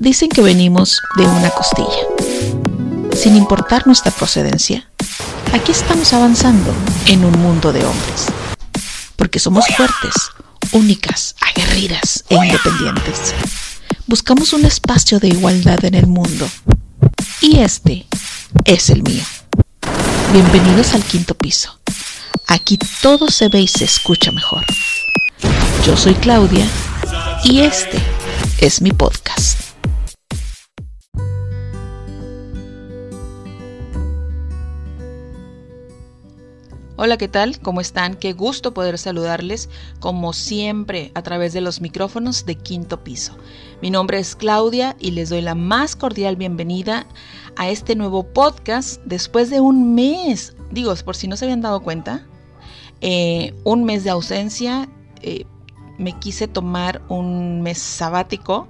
Dicen que venimos de una costilla. Sin importar nuestra procedencia, aquí estamos avanzando en un mundo de hombres. Porque somos fuertes, únicas, aguerridas e independientes. Buscamos un espacio de igualdad en el mundo. Y este es el mío. Bienvenidos al quinto piso. Aquí todo se ve y se escucha mejor. Yo soy Claudia y este es mi podcast. Hola, ¿qué tal? ¿Cómo están? Qué gusto poder saludarles como siempre a través de los micrófonos de Quinto Piso. Mi nombre es Claudia y les doy la más cordial bienvenida a este nuevo podcast después de un mes. Digo, por si no se habían dado cuenta, eh, un mes de ausencia. Eh, me quise tomar un mes sabático.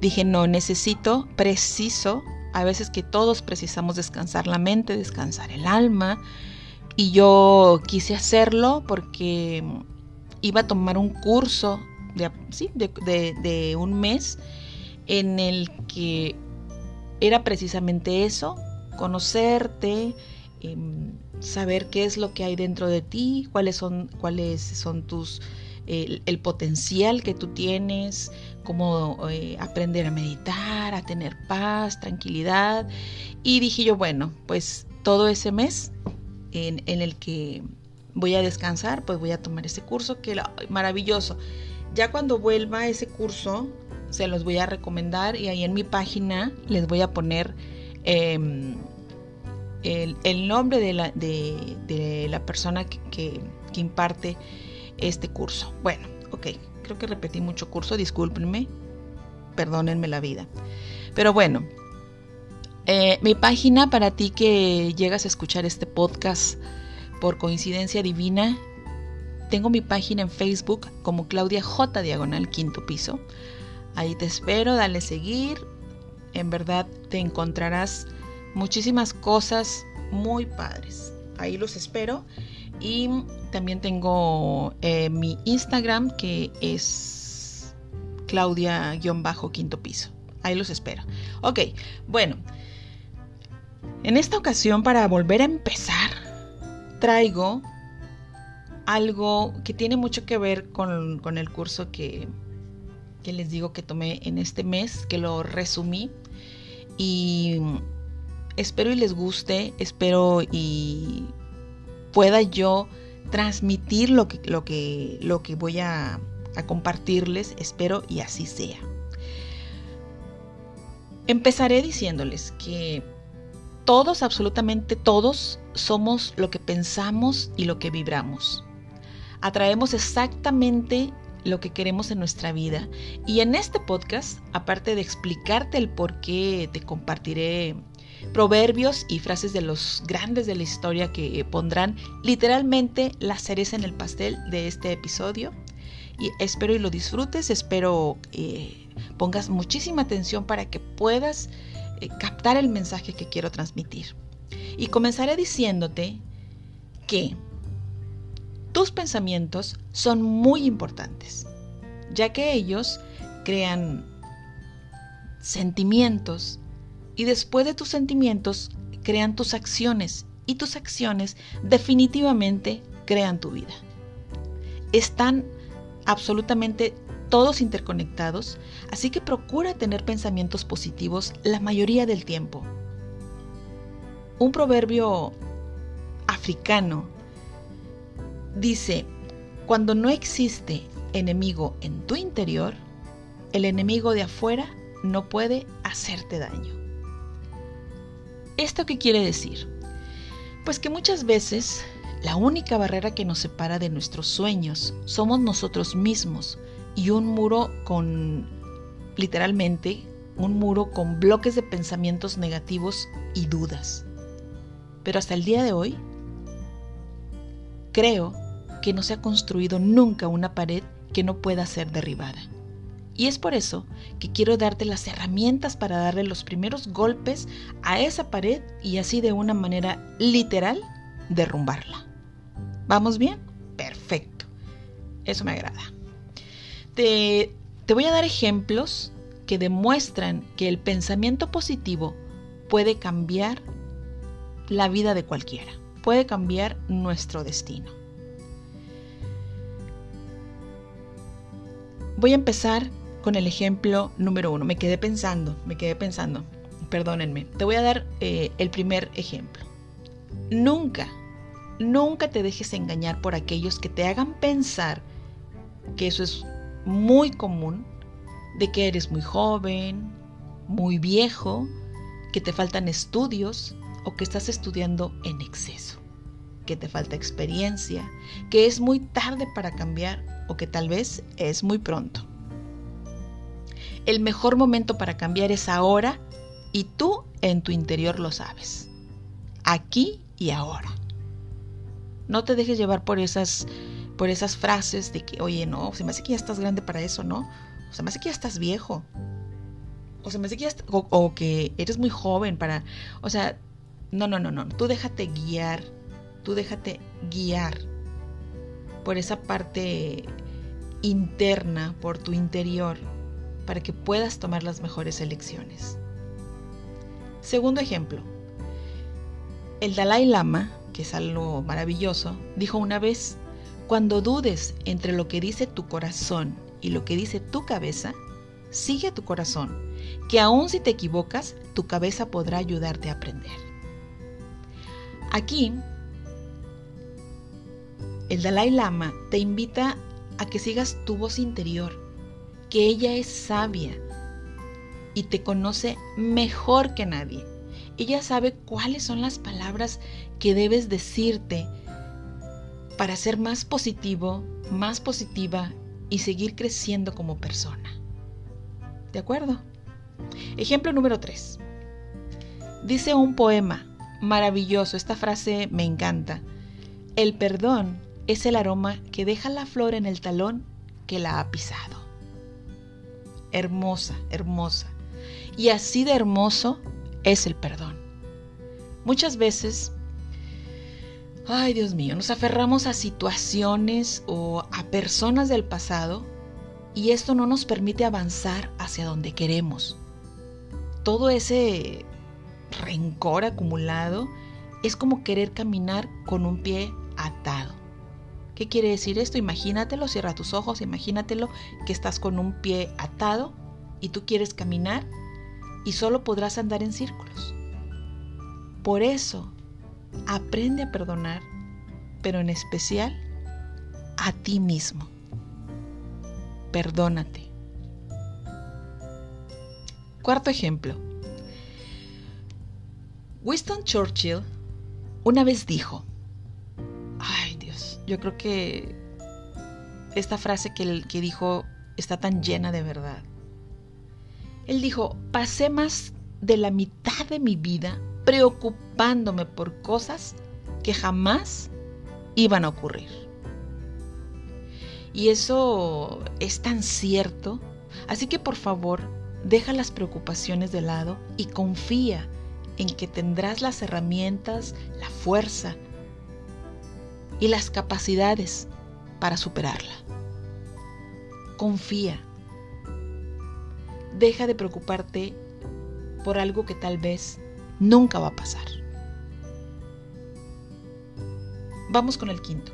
Dije, no, necesito, preciso, a veces que todos precisamos descansar la mente, descansar el alma y yo quise hacerlo porque iba a tomar un curso de, de, un mes en el que era precisamente eso, conocerte, em, saber qué es lo que hay dentro de ti, cuáles son, cuáles son tus, el, potencial que tú tienes, cómo eh, aprender a meditar, a tener paz, tranquilidad. Y dije yo, bueno, pues todo ese mes en, el que voy a descansar, pues voy a tomar ese curso, que maravilloso. Ya cuando vuelva ese curso, se los voy a recomendar y ahí en mi página les voy a poner em, el, nombre de la, de, la persona que, imparte este curso. Bueno, ok, creo que repetí mucho curso, discúlpenme, perdónenme la vida. Pero bueno, eh, mi página para ti que llegas a escuchar este podcast por coincidencia divina, tengo mi página en Facebook como Claudia J Diagonal Quinto Piso. Ahí te espero, dale seguir. En verdad te encontrarás muchísimas cosas muy padres. Ahí los espero. Y también tengo eh, mi Instagram que es Claudia-Quinto Piso. Ahí los espero. Ok, bueno. En esta ocasión, para volver a empezar, traigo algo que tiene mucho que ver con, el curso que, les digo que tomé en este mes, que lo resumí. Y espero y les guste, espero y pueda yo transmitir lo que, lo que, lo que voy a compartirles, espero y así sea. Empezaré diciéndoles que todos, absolutamente todos, somos lo que pensamos y lo que vibramos. Atraemos exactamente lo que queremos en nuestra vida. Y en este podcast, aparte de explicarte el por qué, te compartiré proverbios y frases de los grandes de la historia que pondrán literalmente la cereza en el pastel de este episodio. Y espero y lo disfrutes, espero eh, pongas muchísima atención para que puedas eh, captar el mensaje que quiero transmitir. Y comenzaré diciéndote que tus pensamientos son muy importantes, ya que ellos crean sentimientos y después de tus sentimientos crean tus acciones y tus acciones definitivamente crean tu vida. Están absolutamente todos interconectados, así que procura tener pensamientos positivos la mayoría del tiempo. Un proverbio africano dice, cuando no existe enemigo en tu interior, el enemigo de afuera no puede hacerte daño. ¿Esto qué quiere decir? Pues que muchas veces la única barrera que nos separa de nuestros sueños somos nosotros mismos, y un muro con, literalmente, un muro con bloques de pensamientos negativos y dudas. Pero hasta el día de hoy, creo que no se ha construido nunca una pared que no pueda ser derribada. Y es por eso que quiero darte las herramientas para darle los primeros golpes a esa pared y así de una manera literal derrumbarla. ¿Vamos bien? Perfecto. Eso me agrada. Te, voy a dar ejemplos que demuestran que el pensamiento positivo puede cambiar la vida de cualquiera, puede cambiar nuestro destino. Voy a empezar con el ejemplo número uno. Me quedé pensando, me quedé pensando, perdónenme. Te voy a dar eh, el primer ejemplo. Nunca, nunca te dejes engañar por aquellos que te hagan pensar que eso es muy común, de que eres muy joven, muy viejo, que te faltan estudios o que estás estudiando en exceso, que te falta experiencia, que es muy tarde para cambiar o que tal vez es muy pronto. El mejor momento para cambiar es ahora y tú en tu interior lo sabes. Aquí y ahora. No te dejes llevar por esas por esas frases de que, oye, no, se me hace que ya estás grande para eso, ¿no? O se me hace que ya estás viejo. O se me hace que ya o, que eres muy joven para, o sea, no, no, no, no, tú déjate guiar, tú déjate guiar por esa parte interna, por tu interior, para que puedas tomar las mejores elecciones. Segundo ejemplo, el Dalai Lama, que es algo maravilloso, dijo una vez, cuando dudes entre lo que dice tu corazón y lo que dice tu cabeza, sigue tu corazón, que aun si te equivocas, tu cabeza podrá ayudarte a aprender. Aquí, el Dalai Lama te invita a que sigas tu voz interior, que ella es sabia y te conoce mejor que nadie. Ella sabe cuáles son las palabras que debes decirte para ser más positivo, más positiva y seguir creciendo como persona. ¿De acuerdo? Ejemplo número 3. Dice un poema maravilloso, esta frase me encanta. El perdón es el aroma que deja la flor en el talón que la ha pisado. Hermosa, hermosa. Y así de hermoso es el perdón. Muchas veces Ay, Dios mío, nos aferramos a situaciones o a personas del pasado y esto no nos permite avanzar hacia donde queremos. Todo ese rencor acumulado es como querer caminar con un pie atado. ¿Qué quiere decir esto? Imagínatelo, cierra tus ojos, imagínatelo que estás con un pie atado y tú quieres caminar y solo podrás andar en círculos. Por eso aprende a perdonar, pero en especial a ti mismo. Perdónate. Cuarto ejemplo. Winston Churchill una vez dijo, ay Dios, yo creo que esta frase que, que dijo está tan llena de verdad. Él dijo, pasé más de la mitad de mi vida preocupándome por cosas que jamás iban a ocurrir. Y eso es tan cierto. Así que por favor, deja las preocupaciones de lado y confía en que tendrás las herramientas, la fuerza y las capacidades para superarla. Confía. Deja de preocuparte por algo que tal vez nunca va a pasar. Vamos con el quinto.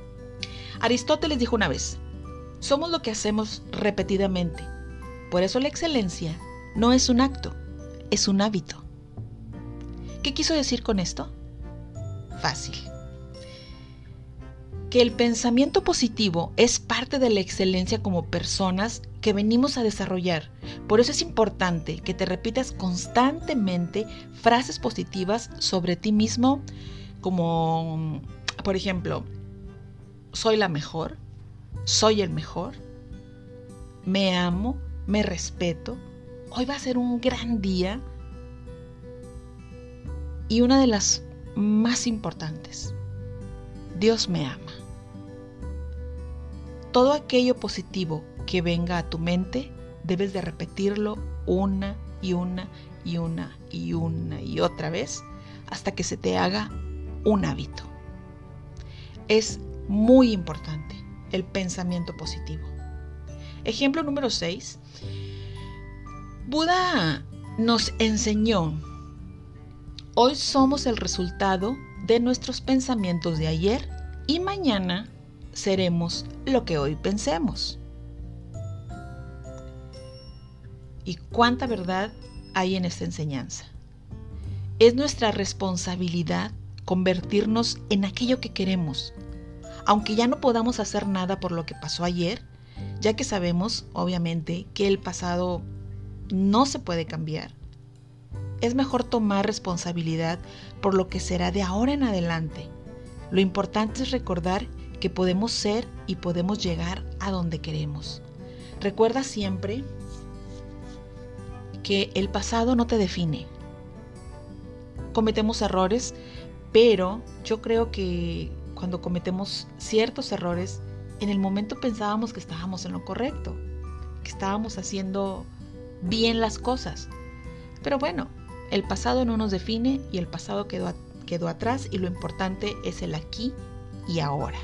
Aristóteles dijo una vez, somos lo que hacemos repetidamente. Por eso la excelencia no es un acto, es un hábito. ¿Qué quiso decir con esto? Fácil. Que el pensamiento positivo es parte de la excelencia como personas que venimos a desarrollar. Por eso es importante que te repitas constantemente frases positivas sobre ti mismo, como, por ejemplo, soy la mejor, soy el mejor, me amo, me respeto, hoy va a ser un gran día. Y una de las más importantes, Dios me ama. Todo aquello positivo que venga a tu mente, debes de repetirlo una y una y una y una y otra vez hasta que se te haga un hábito. Es muy importante el pensamiento positivo. Ejemplo número 6. Buda nos enseñó, hoy somos el resultado de nuestros pensamientos de ayer y mañana seremos lo que hoy pensemos. ¿Y cuánta verdad hay en esta enseñanza? Es nuestra responsabilidad convertirnos en aquello que queremos, aunque ya no podamos hacer nada por lo que pasó ayer, ya que sabemos, obviamente, que el pasado no se puede cambiar. Es mejor tomar responsabilidad por lo que será de ahora en adelante. Lo importante es recordar que podemos ser y podemos llegar a donde queremos. Recuerda siempre que el pasado no te define. Cometemos errores, pero yo creo que cuando cometemos ciertos errores, en el momento pensábamos que estábamos en lo correcto, que estábamos haciendo bien las cosas. Pero bueno, el pasado no nos define y el pasado quedó, quedó atrás y lo importante es el aquí y ahora.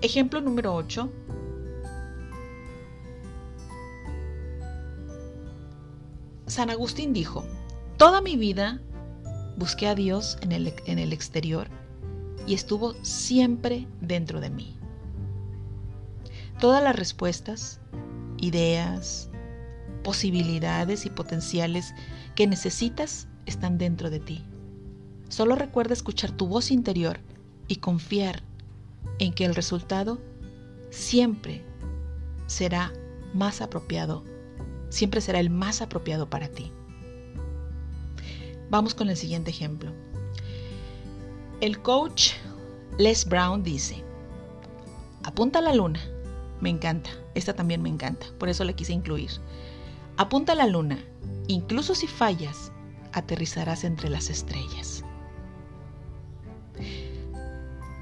Ejemplo número 8. San Agustín dijo, toda mi vida busqué a Dios en el, en el exterior y estuvo siempre dentro de mí. Todas las respuestas, ideas, posibilidades y potenciales que necesitas están dentro de ti. Solo recuerda escuchar tu voz interior y confiar en que el resultado siempre será más apropiado, siempre será el más apropiado para ti. Vamos con el siguiente ejemplo. El coach Les Brown dice, apunta a la luna. Me encanta, esta también me encanta, por eso la quise incluir. Apunta a la luna, incluso si fallas, aterrizarás entre las estrellas.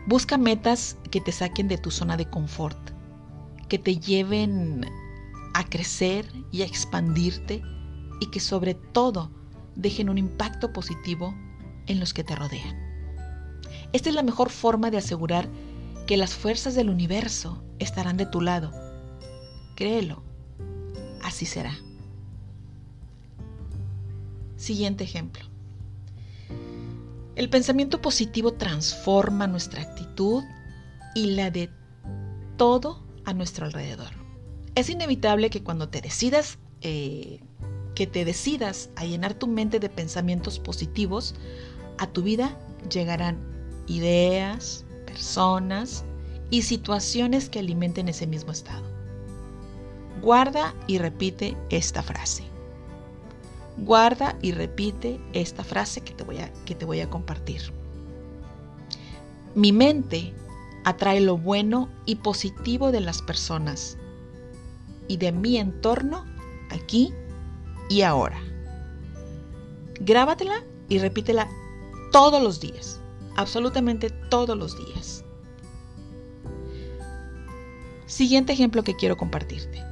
Busca metas que te saquen de tu zona de confort, que te lleven a crecer y a expandirte y que sobre todo dejen un impacto positivo en los que te rodean. Esta es la mejor forma de asegurar que las fuerzas del universo estarán de tu lado. Créelo, así será. Siguiente ejemplo. El pensamiento positivo transforma nuestra actitud y la de todo a nuestro alrededor. Es inevitable que cuando te decidas, eh, que te decidas a llenar tu mente de pensamientos positivos, a tu vida llegarán ideas, personas y situaciones que alimenten ese mismo estado. Guarda y repite esta frase. Guarda y repite esta frase que te voy a, que te voy a compartir. Mi mente atrae lo bueno y positivo de las personas y de mi entorno aquí y ahora. Grábatela y repítela todos los días, absolutamente todos los días. Siguiente ejemplo que quiero compartirte.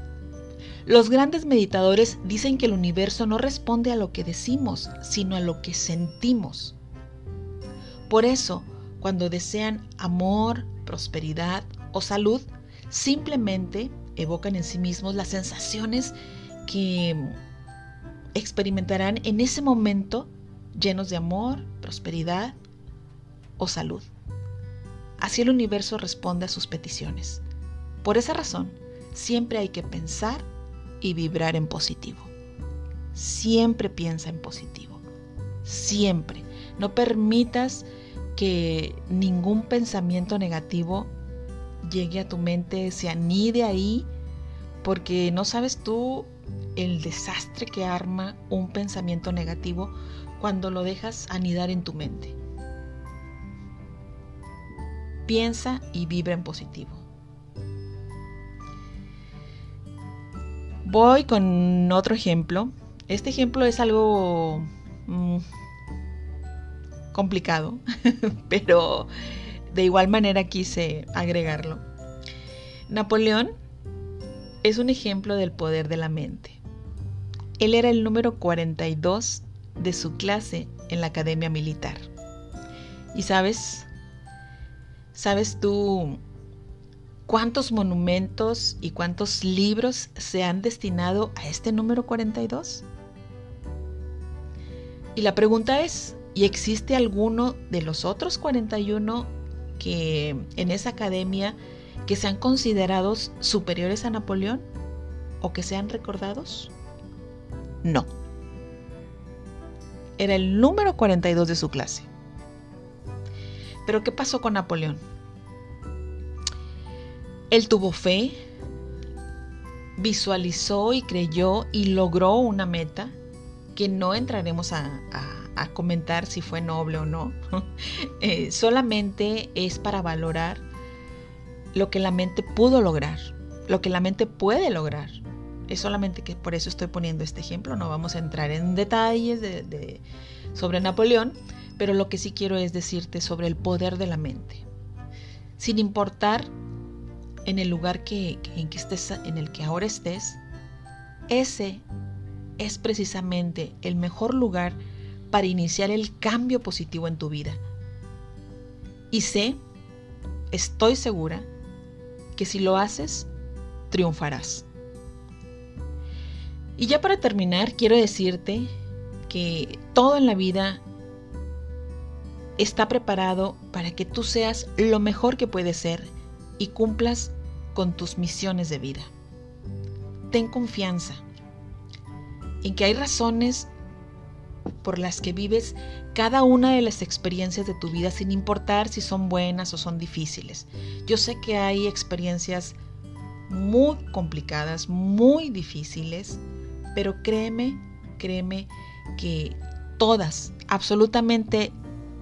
Los grandes meditadores dicen que el universo no responde a lo que decimos, sino a lo que sentimos. Por eso, cuando desean amor, prosperidad o salud, simplemente evocan en sí mismos las sensaciones que experimentarán en ese momento llenos de amor, prosperidad o salud. Así el universo responde a sus peticiones. Por esa razón, siempre hay que pensar y vibrar en positivo. Siempre piensa en positivo. Siempre. No permitas que ningún pensamiento negativo llegue a tu mente, se anide ahí, porque no sabes tú el desastre que arma un pensamiento negativo cuando lo dejas anidar en tu mente. Piensa y vibra en positivo. Voy con otro ejemplo. Este ejemplo es algo mm, complicado, pero de igual manera quise agregarlo. Napoleón es un ejemplo del poder de la mente. Él era el número 42 de su clase en la academia militar. Y sabes, sabes tú cuántos monumentos y cuántos libros se han destinado a este número 42? Y la pregunta es, ¿y existe alguno de los otros 41 que en esa academia que sean considerados superiores a Napoleón o que sean recordados? No. Era el número 42 de su clase. Pero ¿qué pasó con Napoleón? Él tuvo fe, visualizó y creyó y logró una meta que no entraremos a, comentar si fue noble o no. Eh, solamente es para valorar lo que la mente pudo lograr, lo que la mente puede lograr. Es solamente que por eso estoy poniendo este ejemplo, no vamos a entrar en detalles de, sobre Napoleón, pero lo que sí quiero es decirte sobre el poder de la mente. Sin importar en el lugar que, en, que estés, en el que ahora estés, ese es precisamente el mejor lugar para iniciar el cambio positivo en tu vida. Y sé, estoy segura, que si lo haces, triunfarás. Y ya para terminar, quiero decirte que todo en la vida está preparado para que tú seas lo mejor que puedes ser y cumplas con tus misiones de vida. Ten confianza en que hay razones por las que vives cada una de las experiencias de tu vida sin importar si son buenas o son difíciles. Yo sé que hay experiencias muy complicadas, muy difíciles, pero créeme, créeme que todas, absolutamente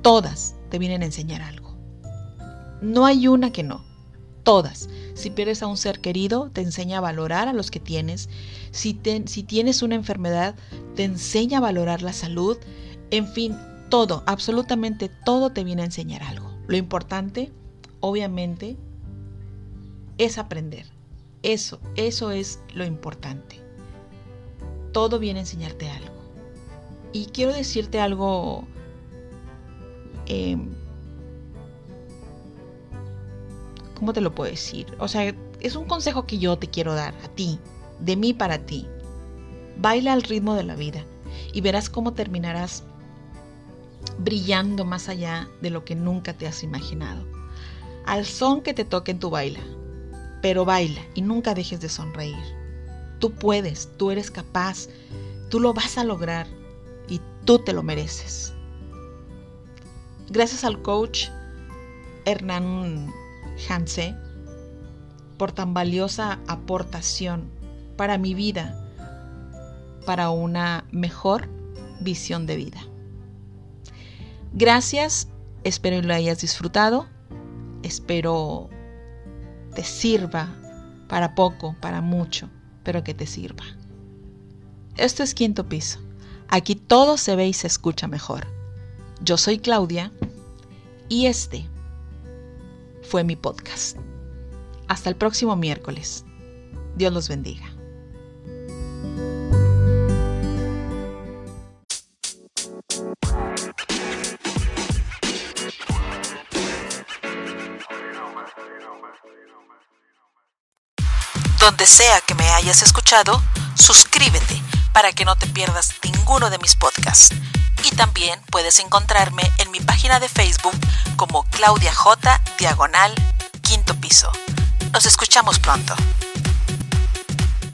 todas, te vienen a enseñar algo. No hay una que no, todas. Si pierdes a un ser querido, te enseña a valorar a los que tienes. Si, si tienes una enfermedad, te enseña a valorar la salud. En fin, todo, absolutamente todo te viene a enseñar algo. Lo importante, obviamente, es aprender. Eso, eso es lo importante todo viene a enseñarte algo. Y quiero decirte algo em, ¿cómo te lo puedo decir? O sea, es un consejo que yo te quiero dar a ti, de mí para ti. Baila al ritmo de la vida y verás cómo terminarás brillando más allá de lo que nunca te has imaginado. Al son que te toque en tu baila, pero baila y nunca dejes de sonreír. Tú puedes, tú eres capaz, tú lo vas a lograr y tú te lo mereces. Gracias al coach Hernán Hanse por tan valiosa aportación para mi vida, para una mejor visión de vida. Gracias, espero lo hayas disfrutado, espero te sirva para poco, para mucho pero que te sirva. Esto es quinto piso. Aquí todo se ve y se escucha mejor. Yo soy Claudia y este fue mi podcast. Hasta el próximo miércoles. Dios los bendiga. Donde sea que me hayas escuchado, suscríbete para que no te pierdas ninguno de mis podcasts. Y también puedes encontrarme en mi página de Facebook como Claudia J. Diagonal Quinto Piso. Nos escuchamos pronto.